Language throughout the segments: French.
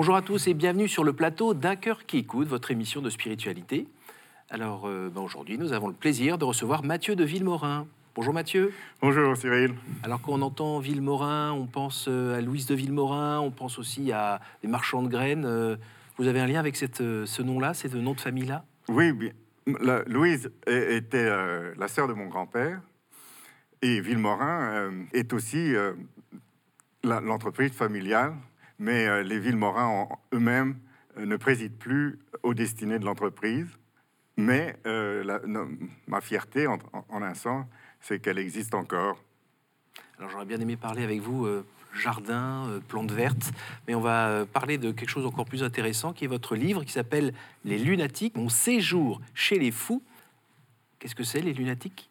Bonjour à tous et bienvenue sur le plateau d'un cœur qui écoute, votre émission de spiritualité. Alors euh, ben, aujourd'hui, nous avons le plaisir de recevoir Mathieu de Villemorin. Bonjour Mathieu. Bonjour Cyril. Alors quand on entend Villemorin, on pense euh, à Louise de Villemorin, on pense aussi à des marchands de graines. Euh, Vous avez un lien avec cette, ce nom-là, ce nom de famille-là? Oui, bien. La- Louise était euh, la sœur de mon grand-père et Villemorin euh, est aussi euh, l'entreprise familiale, mais euh, les Villemorins en- eux-mêmes euh, ne président plus aux destinées de l'entreprise. Mais euh, la- no- ma fierté, en, en- en un sens, c'est qu'elle existe encore. Alors j'aurais bien aimé parler avec vous euh, jardin, euh, plantes vertes, mais on va euh, parler de quelque chose encore plus intéressant qui est votre livre qui s'appelle Les lunatiques, mon séjour chez les fous. Qu'est-ce que c'est les lunatiques?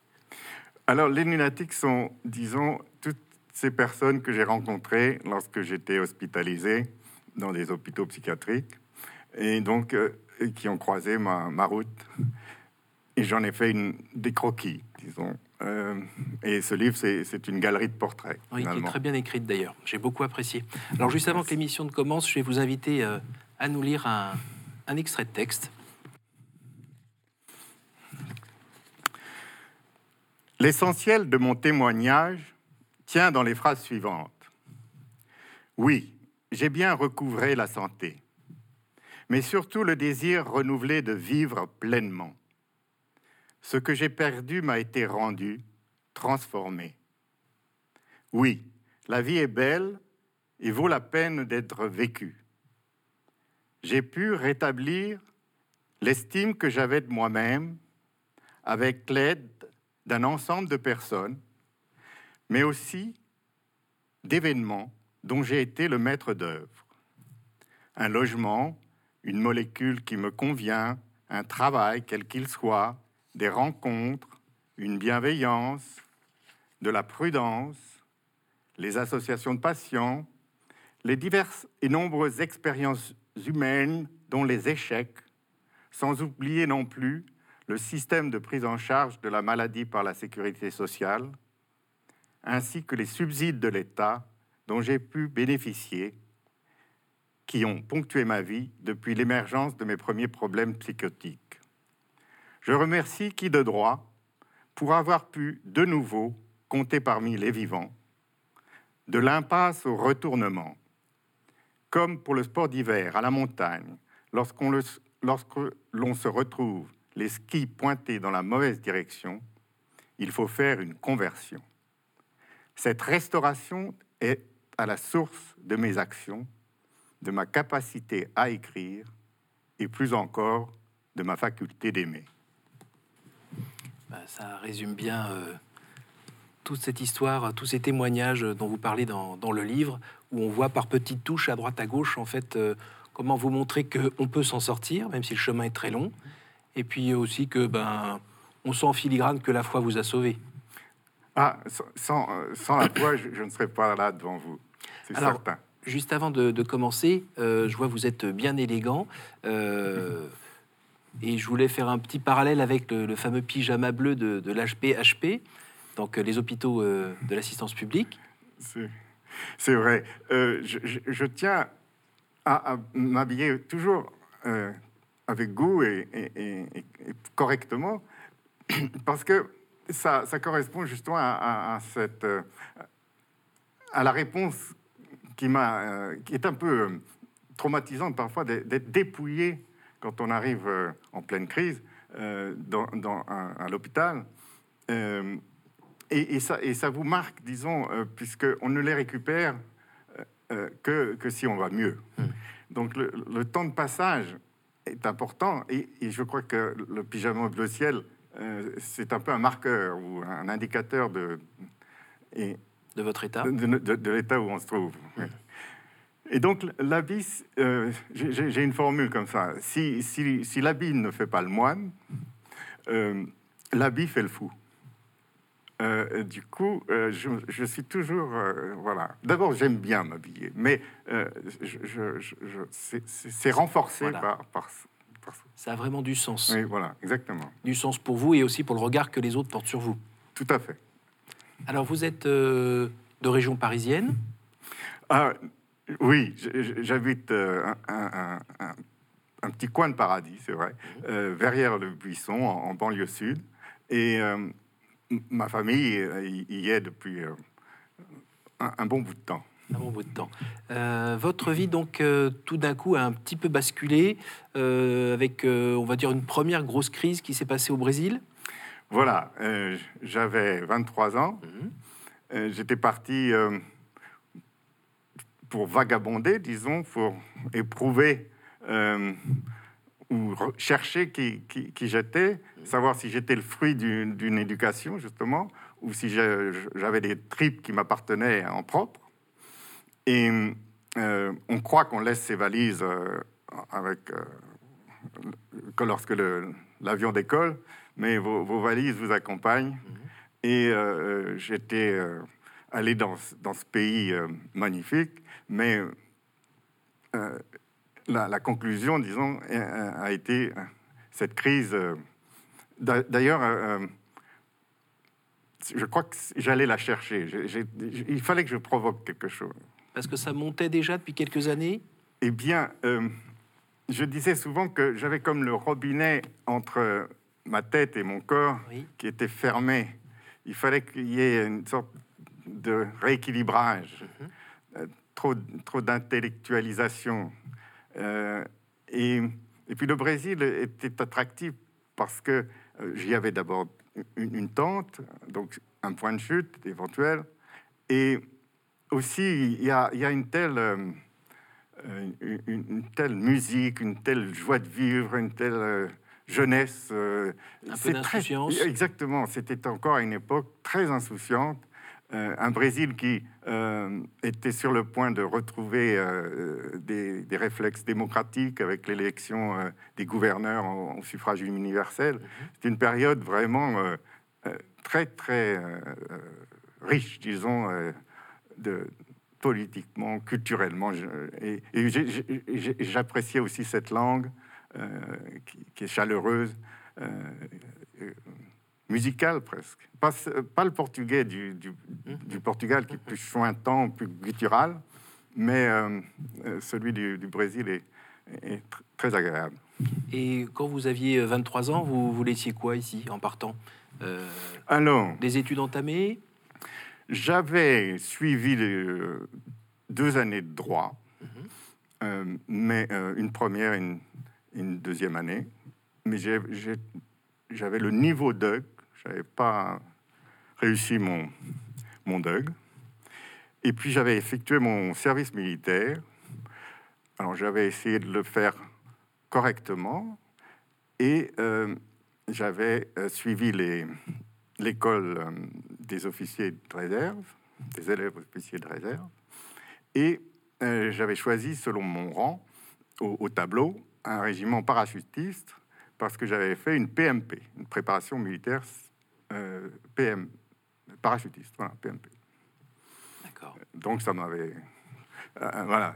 Alors, les lunatiques sont, disons, toutes ces personnes que j'ai rencontrées lorsque j'étais hospitalisé dans des hôpitaux psychiatriques et donc euh, qui ont croisé ma, ma route. Et j'en ai fait une, des croquis, disons. Euh, et ce livre, c'est une galerie de portraits. Oui, qui est très bien écrite d'ailleurs. J'ai beaucoup apprécié. Alors juste avant que l'émission ne commence, je vais vous inviter euh, à nous lire un, un extrait de texte. L'essentiel de mon témoignage tient dans les phrases suivantes. Oui, j'ai bien recouvré la santé, mais surtout le désir renouvelé de vivre pleinement. Ce que j'ai perdu m'a été rendu, transformé. Oui, la vie est belle et vaut la peine d'être vécue. J'ai pu rétablir l'estime que j'avais de moi-même avec l'aide d'un ensemble de personnes, mais aussi d'événements dont j'ai été le maître d'œuvre. Un logement, une molécule qui me convient, un travail quel qu'il soit, des rencontres, une bienveillance, de la prudence, les associations de patients, les diverses et nombreuses expériences humaines dont les échecs, sans oublier non plus le système de prise en charge de la maladie par la sécurité sociale, ainsi que les subsides de l'État dont j'ai pu bénéficier, qui ont ponctué ma vie depuis l'émergence de mes premiers problèmes psychotiques. Je remercie qui de droit pour avoir pu de nouveau compter parmi les vivants, de l'impasse au retournement, comme pour le sport d'hiver à la montagne, lorsque l'on se retrouve les skis pointés dans la mauvaise direction, il faut faire une conversion. Cette restauration est à la source de mes actions, de ma capacité à écrire et plus encore de ma faculté d'aimer. Bah, ça résume bien euh, toute cette histoire, tous ces témoignages dont vous parlez dans, le livre, où on voit par petites touches à droite à gauche, en fait, euh, comment vous montrer qu'on peut s'en sortir, même si le chemin est très long, et puis aussi que ben on sent en filigrane que la foi vous a sauvé. Ah, sans, sans, euh, la foi, je, je ne serais pas là devant vous, c'est certain. Juste avant de, de commencer, euh, je vois que vous êtes bien élégant. euh, et je voulais faire un petit parallèle avec le, le fameux pyjama bleu de, de l'HP-HP, donc les hôpitaux euh, de l'assistance publique. C'est vrai. Je, je- je tiens à, à m'habiller toujours avec goût et, et- et- et correctement, parce que ça, ça correspond justement à, à- à cette, euh, à la réponse qui, m'a, euh, qui est un peu euh, traumatisante parfois d'être dépouillé quand on arrive en pleine crise dans, dans un- à l'hôpital. Et, et ça, et ça vous marque, disons, puisqu'on ne les récupère que, que si on va mieux. Donc le, le temps de passage est important et, et je crois que le pyjama bleu ciel, euh, c'est un peu un marqueur ou un indicateur de, et, de votre état. de, de- de- de l'état où on se trouve. oui. Et donc l'habit, euh, j'ai- une formule comme ça. Si, si, si l'habit ne fait pas le moine, euh, l'habit fait le fou. Euh, du coup, je, je suis toujours, voilà. D'abord, j'aime bien m'habiller, mais je, c'est- renforcé Voilà. par, par- Ça a vraiment du sens. Oui, voilà, exactement. Du sens pour vous et aussi pour le regard que les autres portent sur vous. Tout à fait. Alors, vous êtes euh, de région parisienne. Ah, Oui, j'habite un, un, petit coin de paradis, c'est vrai, mmh. verrière le buisson, en, banlieue sud. Et ma famille y est depuis un, bon bout de temps. Un bon bout de temps. Euh, votre vie, donc, euh, tout d'un coup, a un petit peu basculé euh, avec, on va dire, une première grosse crise qui s'est passée au Brésil. Voilà, j'avais 23 ans. Mhm. J'étais parti pour vagabonder, disons, pour éprouver ou chercher qui, qui j'étais, mhm. savoir si j'étais le fruit d'une éducation, justement, ou si j'avais des tripes qui m'appartenaient en propre. Et euh, on croit qu'on laisse ses valises euh, avec, euh, que lorsque l'avion décolle, mais vos, valises vous accompagnent. Mhm. Et j'étais allé dans, dans, ce pays magnifique, mais la, la, conclusion, disons, a été cette crise. D'ailleurs, je crois que j'allais la chercher. il fallait que je provoque quelque chose. Parce que ça montait déjà depuis quelques années Eh bien, euh, je disais souvent que j'avais comme le robinet entre ma tête et mon corps qui était fermé. Il fallait qu'il y ait une sorte de rééquilibrage, mhm. euh, trop, trop d'intellectualisation. Euh, et, et, puis le Brésil était attractif parce que j'y avais d'abord une, tente, donc un point de chute éventuel. Et aussi, il y a, une, telle, euh, une, telle musique, une telle joie de vivre, une telle euh, jeunesse. Euh, un peu d'insouciance. Exactement, c'était encore à une époque très insouciante. Euh, un Brésil qui euh, était sur le point de retrouver euh, des, réflexes démocratiques avec l'élection des gouverneurs au, suffrage universel. Mhm. C'est une période vraiment très, très riche, disons, de, politiquement, culturellement. et, j'appréciais aussi cette langue qui, qui, est chaleureuse musical presque. Pas, pas le portugais du, du, du, Portugal qui est plus chointant, plus guttural, mais euh, euh, celui du, Brésil est, est, très agréable. Et quand vous aviez 23 ans, vous, vous laissiez quoi ici en partant? Euh, Alors, Des études entamées? J'avais suivi les, deux années de droit, mhm. mais une première et une, une, deuxième année. Mais j'avais le niveau de j'avais pas réussi mon, mon DUG. Et puis j'avais effectué mon service militaire. Alors j'avais essayé de le faire correctement et euh, j'avais euh, suivi l'école euh, des officiers de réserve, des élèves officiers de réserve, et j'avais choisi, selon mon rang, au, au, tableau, un régiment parachutiste parce que j'avais fait une PMP, une préparation militaire euh, PM, parachutiste, voilà, PMP. D'accord. Donc ça m'avait, euh, voilà,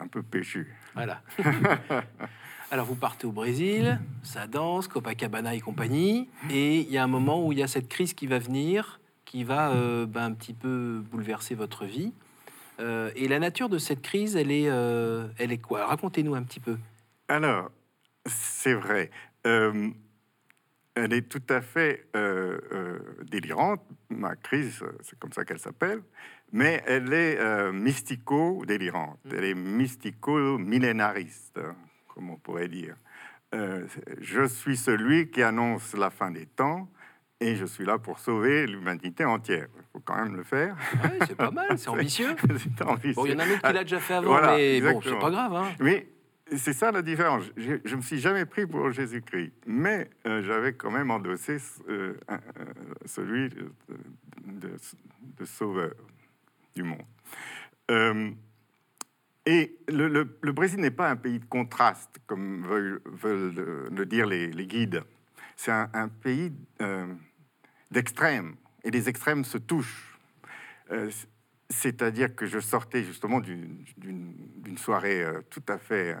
un peu péchu. Voilà. Alors vous partez au Brésil, ça danse, Copacabana et compagnie, et il y a un moment où il y a cette crise qui va venir, qui va euh, ben, un petit peu bouleverser votre vie. et la nature de cette crise, elle est, elle est quoi? Racontez-nous un petit peu. Alors, c'est vrai elle est tout à fait euh, euh, délirante. Ma crise, c'est comme ça qu'elle s'appelle, mais elle est euh, mystico-délirante. Mm. Elle est mystico-millénariste, comme on pourrait dire. je suis celui qui annonce la fin des temps et je suis là pour sauver l'humanité entière. Il faut quand même le faire. c'est pas mal, c'est ambitieux. Bon, il y en a un autre qui l'a déjà fait avant, mais bon, c'est pas grave. Hein. Oui, c'est ça la différence. Je, ne me suis jamais pris pour Jésus-Christ, mais euh, j'avais quand même endossé euh, euh, celui de, sauveur du monde. Et le, Brésil n'est pas un pays de contraste, comme veulent, le dire les, guides. C'est un, pays d'extrêmes, et les extrêmes se touchent. C'est-à-dire que je sortais justement d'une soirée tout à fait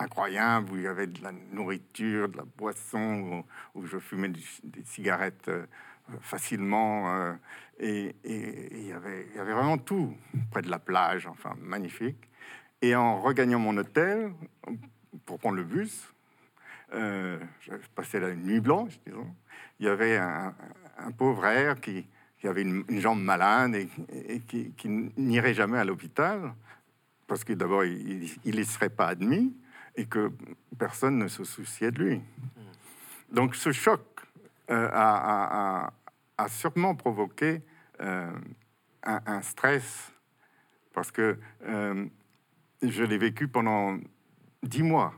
incroyable où il y avait de la nourriture, de la boisson, où, je fumais des, cigarettes euh, facilement. euh, et il y avait il y avait vraiment tout près de la plage, enfin magnifique. Et en regagnant mon hôtel pour prendre le bus, euh, je passais la nuit blanche, disons. Il y avait un, un pauvre air qui, qui avait une, une jambe malade et, et qui, qui n'irait jamais à l'hôpital parce que d'abord il n'y serait pas admis et que personne ne se souciait de lui. Donc ce choc euh, a, a- a- a sûrement provoqué euh, un, stress parce que euh, je l'ai vécu pendant dix mois.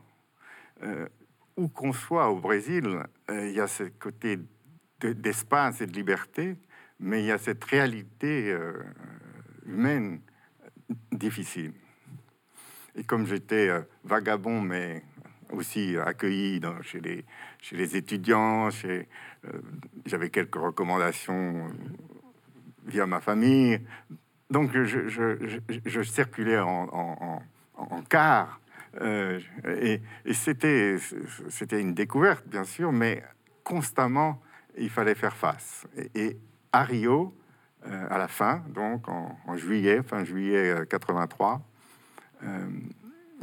Euh, où qu'on soit au Brésil, il y a ce côté de- d'espace et de liberté, mais il y a cette réalité humaine difficile. Et comme j'étais vagabond, mais aussi accueilli dans- chez, les, chez les étudiants, euh, j'avais quelques recommandations euh, via ma famille. Donc je, circulais en, car. euh, et c'était, une découverte, bien sûr, mais constamment, il fallait faire face. Et, à Rio, à la fin, donc en, juillet, fin juillet euh, 83, euh,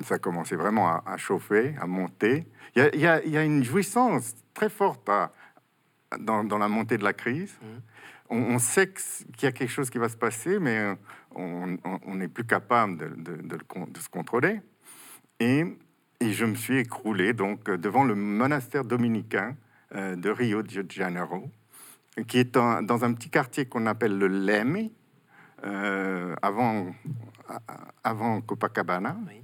ça commençait vraiment à, à chauffer, à monter. Il y a, il y a- il y a une jouissance très forte à- dans, dans la montée de la crise. Mhm. On, on sait qu'il y a quelque chose qui va se passer, mais on n'est plus capable de, de- de le con- de se contrôler. Et, et je me suis écroulé donc devant le monastère dominicain euh, de Rio de Janeiro, qui est dans un petit quartier qu'on appelle le Leme, euh, avant, avant Copacabana. Oui.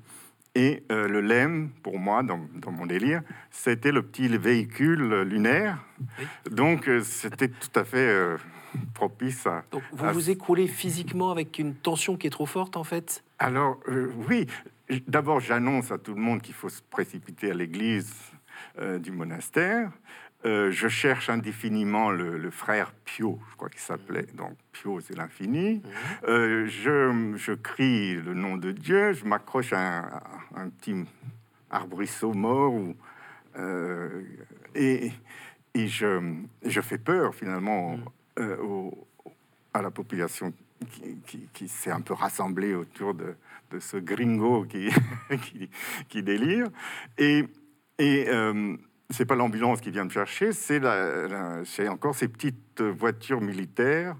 Et euh, le LEM, pour moi, dans, dans mon délire, c'était le petit véhicule lunaire. Oui. Donc, euh, c'était tout à fait euh, propice à... Donc vous vous écroulez physiquement avec une tension qui est trop forte en fait? Alors, oui, d'abord, j'annonce à tout le monde qu'il faut se précipiter à l'église du monastère. Euh, je cherche indéfiniment le, le frère Pio, je crois qu'il s'appelait. Donc, Pio, c'est l'infini. Euh, je, je crie le nom de Dieu, je m'accroche à un, à un petit arbrisseau mort ou, euh, et, et je, je fais peur finalement au- à la population qui, qui- qui s'est un peu rassemblée autour de, de ce gringo qui, qui, qui délire. Et, et c'est pas l'ambulance qui vient me chercher, c'est la- la- c'est encore ces petites voitures militaires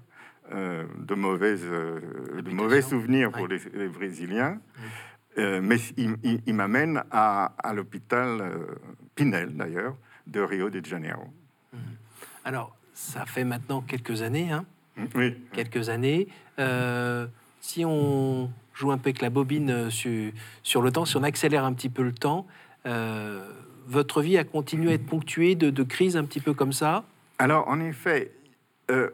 euh, de, mauvaises, euh, de mauvais souvenirs pour Ouais. les, les Brésiliens. Euh, mais il, il- il m'amène à, à l'hôpital Pinel, d'ailleurs, de Rio de Janeiro. Alors, ça fait maintenant quelques années, hein, Oui. quelques années. Si on joue un peu avec la bobine sur, sur le temps, si on accélère un petit peu le temps, votre vie a continué à être ponctuée de, de crises un petit peu comme ça Alors, en effet, euh,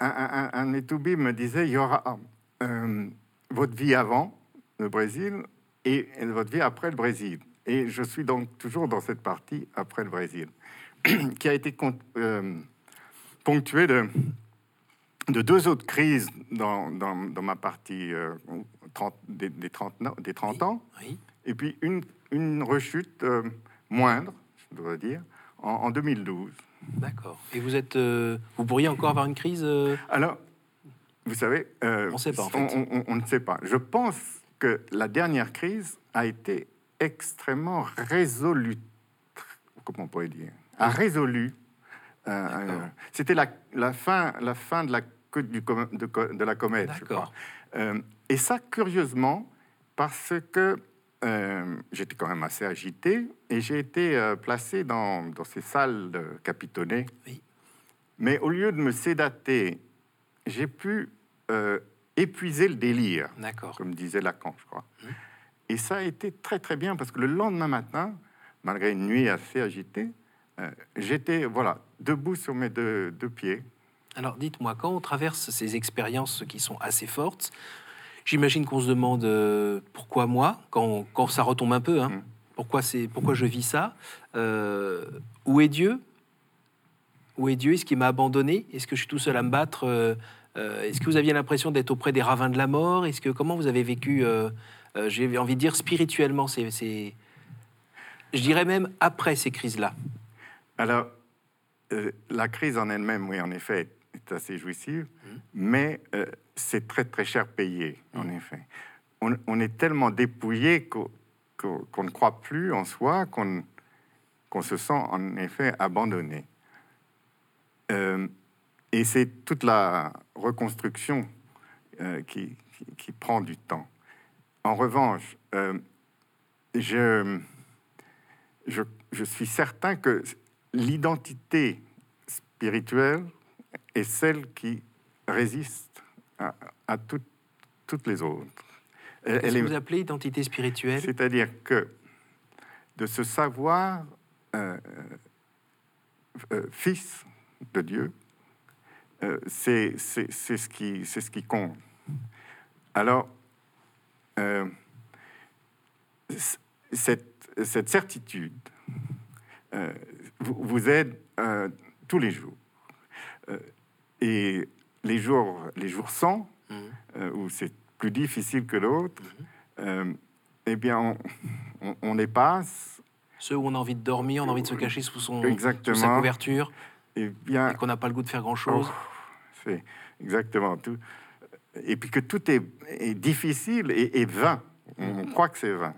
un, un, toubibs me disait, il y aura euh, votre vie avant le Brésil et, et votre vie après le Brésil. Et je suis donc toujours dans cette partie après le Brésil, qui a été euh, ponctuée de, de deux autres crises dans, dans, dans ma partie euh, 30 des, des 30, ans- des 30 ans. Oui. Et puis une, une rechute euh, moindre, je dois dire, en, en 2012. D'accord. Et vous êtes, euh, vous pourriez encore avoir une crise euh, Alors, vous savez, euh, On sait pas, en fait. on, on- on ne sait pas. Je pense que la dernière crise a été extrêmement résolue. Comment on pourrait dire A résolu. C'était la, la fin, la fin de la du de, la comète, je crois. D'accord. Et ça, curieusement, parce que euh, j'étais quand même assez agité et j'ai été euh, placé dans, dans ces salles capitonnées. Oui. Mais au lieu de me sédater, j'ai pu euh, épuiser le délire, D'accord. comme disait Lacan, je crois. Et ça a été très très bien parce que le lendemain matin, malgré une nuit assez agitée, euh, j'étais voilà debout sur mes deux, deux pieds. Alors dites-moi, quand on traverse ces expériences qui sont assez fortes, j'imagine qu'on se demande euh, pourquoi moi, quand, quand ça retombe un peu, hein, Mm. pourquoi, c'est, pourquoi je vis ça Euh, Où est Dieu? Où est Dieu? Est-ce qu'il m'a abandonné? Est-ce que je suis tout seul à me battre Euh, Est-ce que vous aviez l'impression d'être auprès des ravins de la mort? Est-ce que comment vous avez vécu J'ai envie de dire spirituellement, c'est, c'est- je dirais même après ces crises-là? Alors, la crise en elle-même, oui, en effet, est assez jouissive. Mais euh, c'est très très cher payé, en Mmh. effet. On, on est tellement dépouillé qu'on ne croit plus en soi, qu'on se sent en effet abandonné. Euh, et c'est toute la reconstruction euh, qui, qui- qui prend du temps. En revanche, je, je, je suis certain que l'identité spirituelle est celle qui résiste à, à tout- toutes les autres. Elle- Qu'est-ce elle que vous appelez identité spirituelle? C'est-à-dire que de se savoir euh, euh, fils de Dieu, euh, c'est c'est- c'est ce, qui- c'est ce qui compte. Alors, euh, cette, cette certitude euh, vous, vous aide euh, tous les jours. Euh, et les jours, les jours sans, Mhm. euh, où c'est plus difficile que l'autre, euh, eh bien, on, on, on les passe. Ceux où on a envie de dormir, on a envie de se cacher sous, son, sous sa Exactement. couverture Et bien, et qu'on n'a pas le goût de faire grand-chose. oh, c'est exactement tout. Et puis que tout est, est difficile et, et vain. On croit que c'est vain.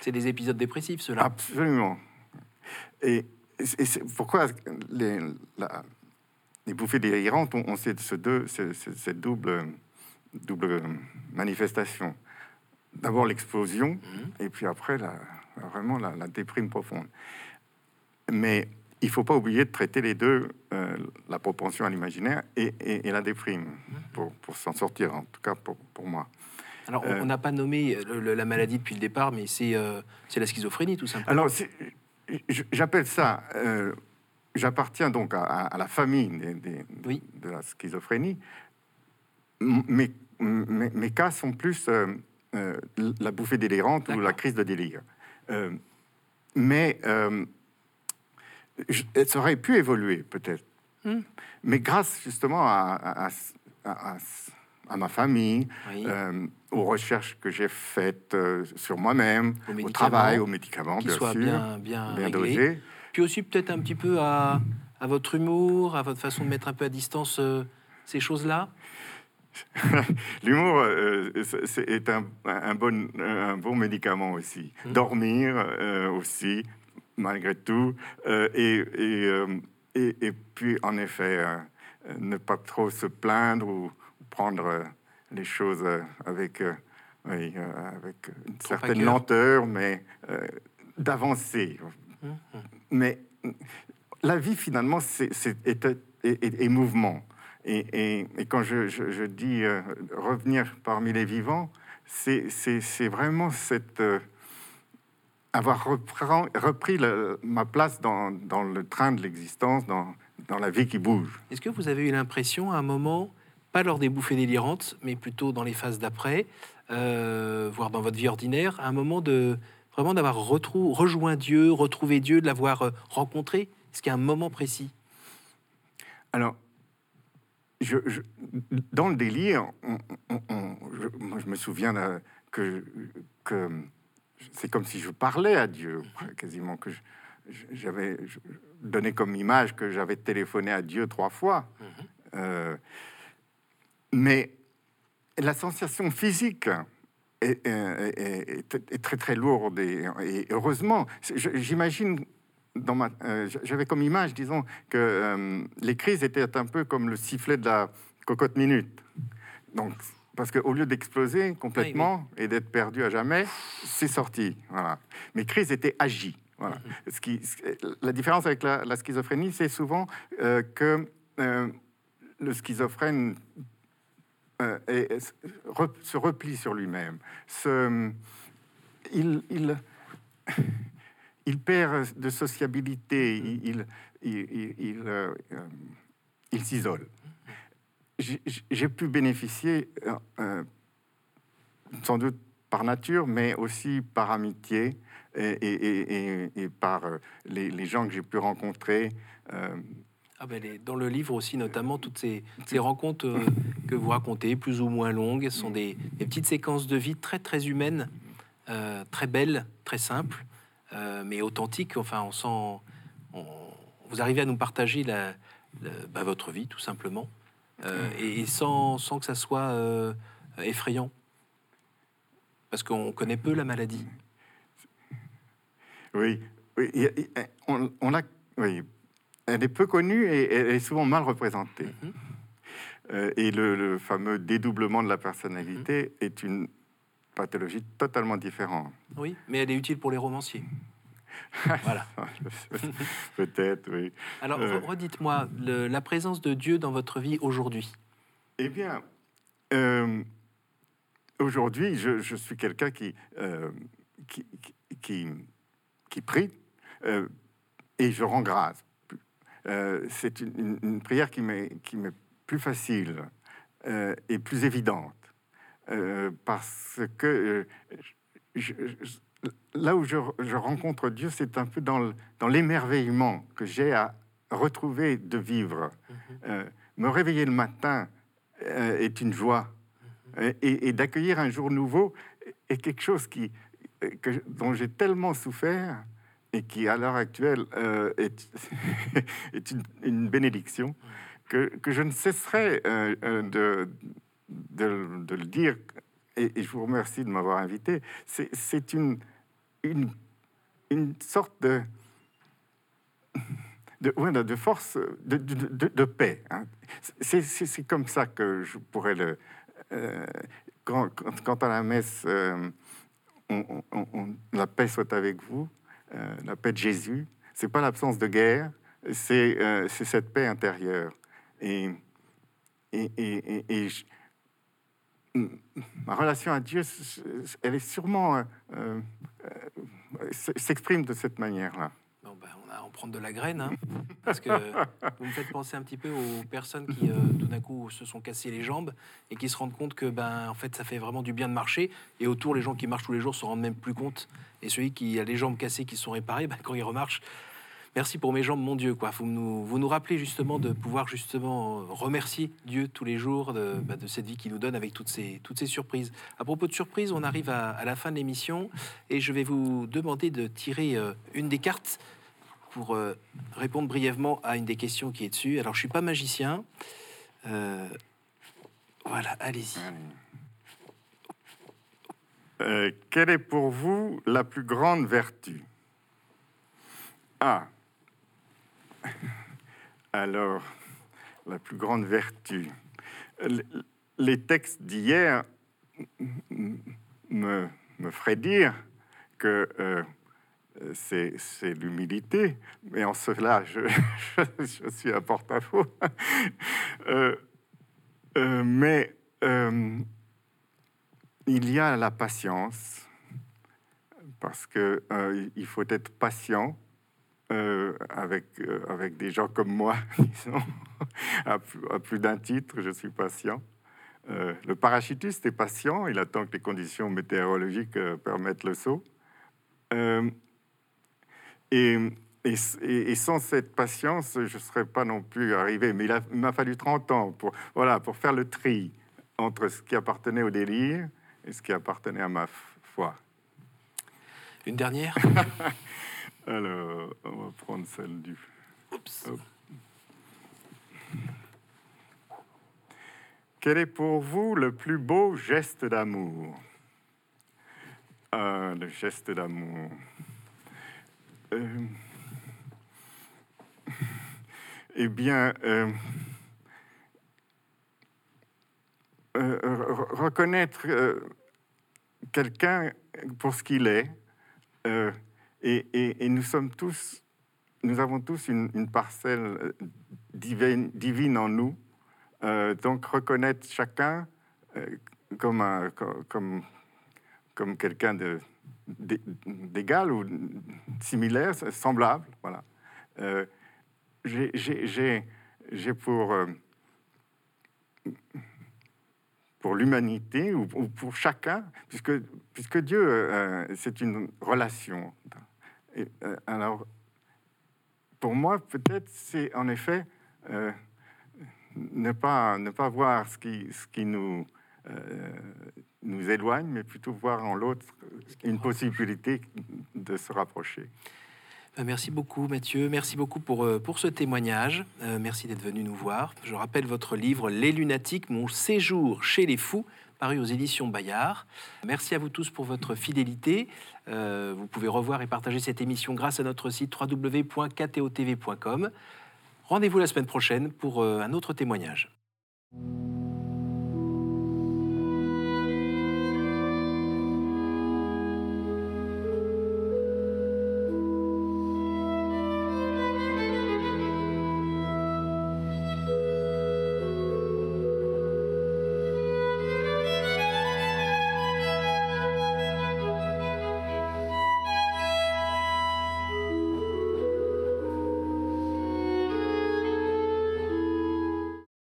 C'est des épisodes dépressifs, ceux-là. Absolument. Et, et c'est pourquoi les, la- les bouffées délirantes ont, ont cette, ce deux, ce- ce- cette double, double manifestation. D'abord l'explosion, Mhm. et puis après, la, vraiment la, la déprime profonde. Mais il ne faut pas oublier de traiter les deux, euh, la propension à l'imaginaire et, et- et la déprime, pour, pour s'en sortir, en tout cas pour, pour moi. Alors, on- Euh, n'a pas nommé euh, le- le- la maladie depuis le départ, mais c'est euh, c'est la schizophrénie, tout simplement. Alors, j'appelle ça. J'appartiens donc à, à- à la famille des- des- Oui. de la schizophrénie. Mes, mes, mes cas sont plus euh, euh, la bouffée délirante ou la crise de délire. Euh, mais je- ça aurait pu évoluer peut-être. Hmm. Mais grâce justement à, ma famille, Oui. aux recherches que j'ai faites sur moi-même, au travail, aux médicaments, bien soit sûr, bien, bien, bien réglé. dosés. Puis aussi peut-être un petit peu à, à votre humour, à votre façon de mettre un peu à distance euh, ces choses-là. L'humour euh, est un, un bon, un bon médicament aussi. Mhm. Dormir euh, aussi, malgré tout. Euh, et, et, et, et puis, en effet, ne pas trop se plaindre ou prendre les choses avec, oui, avec une Trop certaine lenteur, mais d'avancer. Mhm. Mais la vie, finalement, c'est, est, mouvement. Et, quand je, dis euh, revenir parmi les vivants, c'est, vraiment cette, euh, avoir repris, ma place dans, le train de l'existence, dans, dans la vie qui bouge. Est-ce que vous avez eu l'impression à un moment, pas lors des bouffées délirantes, mais plutôt dans les phases d'après, euh, voire dans votre vie ordinaire, à un moment de vraiment d'avoir rejoint Dieu, retrouvé Dieu, de l'avoir euh, rencontré Est-ce qu'il y a un moment précis? Alors, je, je- dans le délire, on- on- on- je, moi, je me souviens là, que, que c'est comme si je parlais à Dieu, quasiment que j'avais donné comme image que j'avais téléphoné à Dieu trois fois. Euh, mais la sensation physique est, très très lourde et, et heureusement, j'imagine dans ma, euh, j'avais comme image, disons, que euh, les crises étaient un peu comme le sifflet de la cocotte minute. Donc, parce qu'au lieu d'exploser complètement et d'être perdu à jamais, c'est sorti. Voilà. Mes crises étaient agies. Voilà. Ce qui, la différence avec la, la schizophrénie, c'est souvent euh, que le schizophrène euh, re- se replie sur lui-même. Il, il, il perd de sociabilité, il, il, il, euh, euh, s'isole. J'ai pu bénéficier, euh, sans doute par nature, mais aussi par amitié et, et- et- et- et par les, les gens que j'ai pu rencontrer. Ah ben, les- dans le livre aussi, notamment, toutes ces, ces rencontres euh, que vous racontez, plus ou moins longues, sont des, des petites séquences de vie très, très humaines, euh, très belles, très simples, euh, mais authentiques. Enfin, on sent, on, vous arrivez à nous partager la, bah, votre vie, tout simplement, et, sans, sans, que ça soit effrayant. Parce qu'on connaît peu la maladie. Oui, oui on, on, a, oui, elle est peu connue et elle est souvent mal représentée. Mhm. Euh, et le, fameux dédoublement de la personnalité mhm. est une pathologie totalement différente. Oui, mais elle est utile pour les romanciers. voilà. Peut-être, oui. Alors, euh, redites-moi, la présence de Dieu dans votre vie aujourd'hui. Eh bien, euh, aujourd'hui, je, suis quelqu'un qui, qui, qui, qui, prie et je rends grâce. C'est une, une, prière qui m'est plus facile euh, et plus évidente. Euh, parce que euh, là où je, rencontre Dieu, c'est un peu dans l'émerveillement que j'ai à retrouver de vivre. Mhm. me réveiller le matin est une joie. Mhm. Et, d'accueillir un jour nouveau est quelque chose qui, que, dont j'ai tellement souffert et qui, à l'heure actuelle, est, est une, bénédiction que, je ne cesserai euh, euh, de, le dire, et, je vous remercie de m'avoir invité, c'est une, sorte de, de, de force, de, paix. Hein. C'est comme ça que je pourrais le... Euh, quand, à la messe, la paix soit avec vous, la paix de Jésus, c'est pas l'absence de guerre, c'est cette paix intérieure. Et, et, et, ma relation à Dieu, elle est sûrement euh, euh, s'exprime de cette manière-là. Ben, on a en prendre de la graine, hein, parce que vous me faites penser un petit peu aux personnes qui, euh, tout d'un coup, se sont cassées les jambes et qui se rendent compte que, ben, en fait, ça fait vraiment du bien de marcher. Et autour, les gens qui marchent tous les jours se rendent même plus compte. Et celui qui a les jambes cassées qui sont réparées, ben, quand il remarche, Merci pour mes jambes, mon Dieu. Quoi. Vous, nous, vous nous rappelez justement de pouvoir justement remercier Dieu tous les jours de, bah, de, cette vie qu'il nous donne avec toutes ces, toutes ces surprises. À propos de surprises, on arrive à, la fin de l'émission et je vais vous demander de tirer euh, une des cartes pour euh, répondre brièvement à une des questions qui est dessus. Alors, je suis pas magicien. Euh, voilà, allez-y. quelle est pour vous la plus grande vertu? Ah, alors, la plus grande vertu. Les textes d'hier me, me feraient dire que euh, c'est l'humilité, mais en cela, je, je, suis à porte-à-faux. Euh, euh, mais il y a la patience, parce que il faut être patient euh, avec, euh, avec des gens comme moi, disons, à, plus, d'un titre, je suis patient. Euh, le parachutiste est patient, il attend que les conditions météorologiques permettent le saut. Et, et, sans cette patience, je ne serais pas non plus arrivé. Mais il m'a fallu 30 ans pour, voilà, pour faire le tri entre ce qui appartenait au délire et ce qui appartenait à ma foi. Une dernière? Alors, on va prendre celle du. Oups. Quel est pour vous le plus beau geste d'amour? Ah, Le geste d'amour. Euh, eh bien, euh, euh, reconnaître quelqu'un pour ce qu'il est et, nous sommes tous, nous avons tous une, parcelle euh, divine, en nous. Euh, donc reconnaître chacun euh, comme, comme, quelqu'un d'égal ou similaire, semblable. Voilà. J'ai pour pour l'humanité ou, pour chacun, puisque, puisque Dieu, c'est une relation. Euh, alors, pour moi, peut-être, c'est en effet euh, ne, pas, ne pas voir ce qui, ce qui nous, euh, nous éloigne, mais plutôt voir en l'autre une possibilité de se rapprocher. Euh, merci beaucoup Mathieu, merci beaucoup pour, euh, pour ce témoignage, euh, merci d'être venu nous voir. Je rappelle votre livre Les lunatiques, mon séjour chez les fous, paru aux éditions Bayard. Merci à vous tous pour votre fidélité. vous pouvez revoir et partager cette émission grâce à notre site www.ktotv.com. Rendez-vous la semaine prochaine pour un autre témoignage.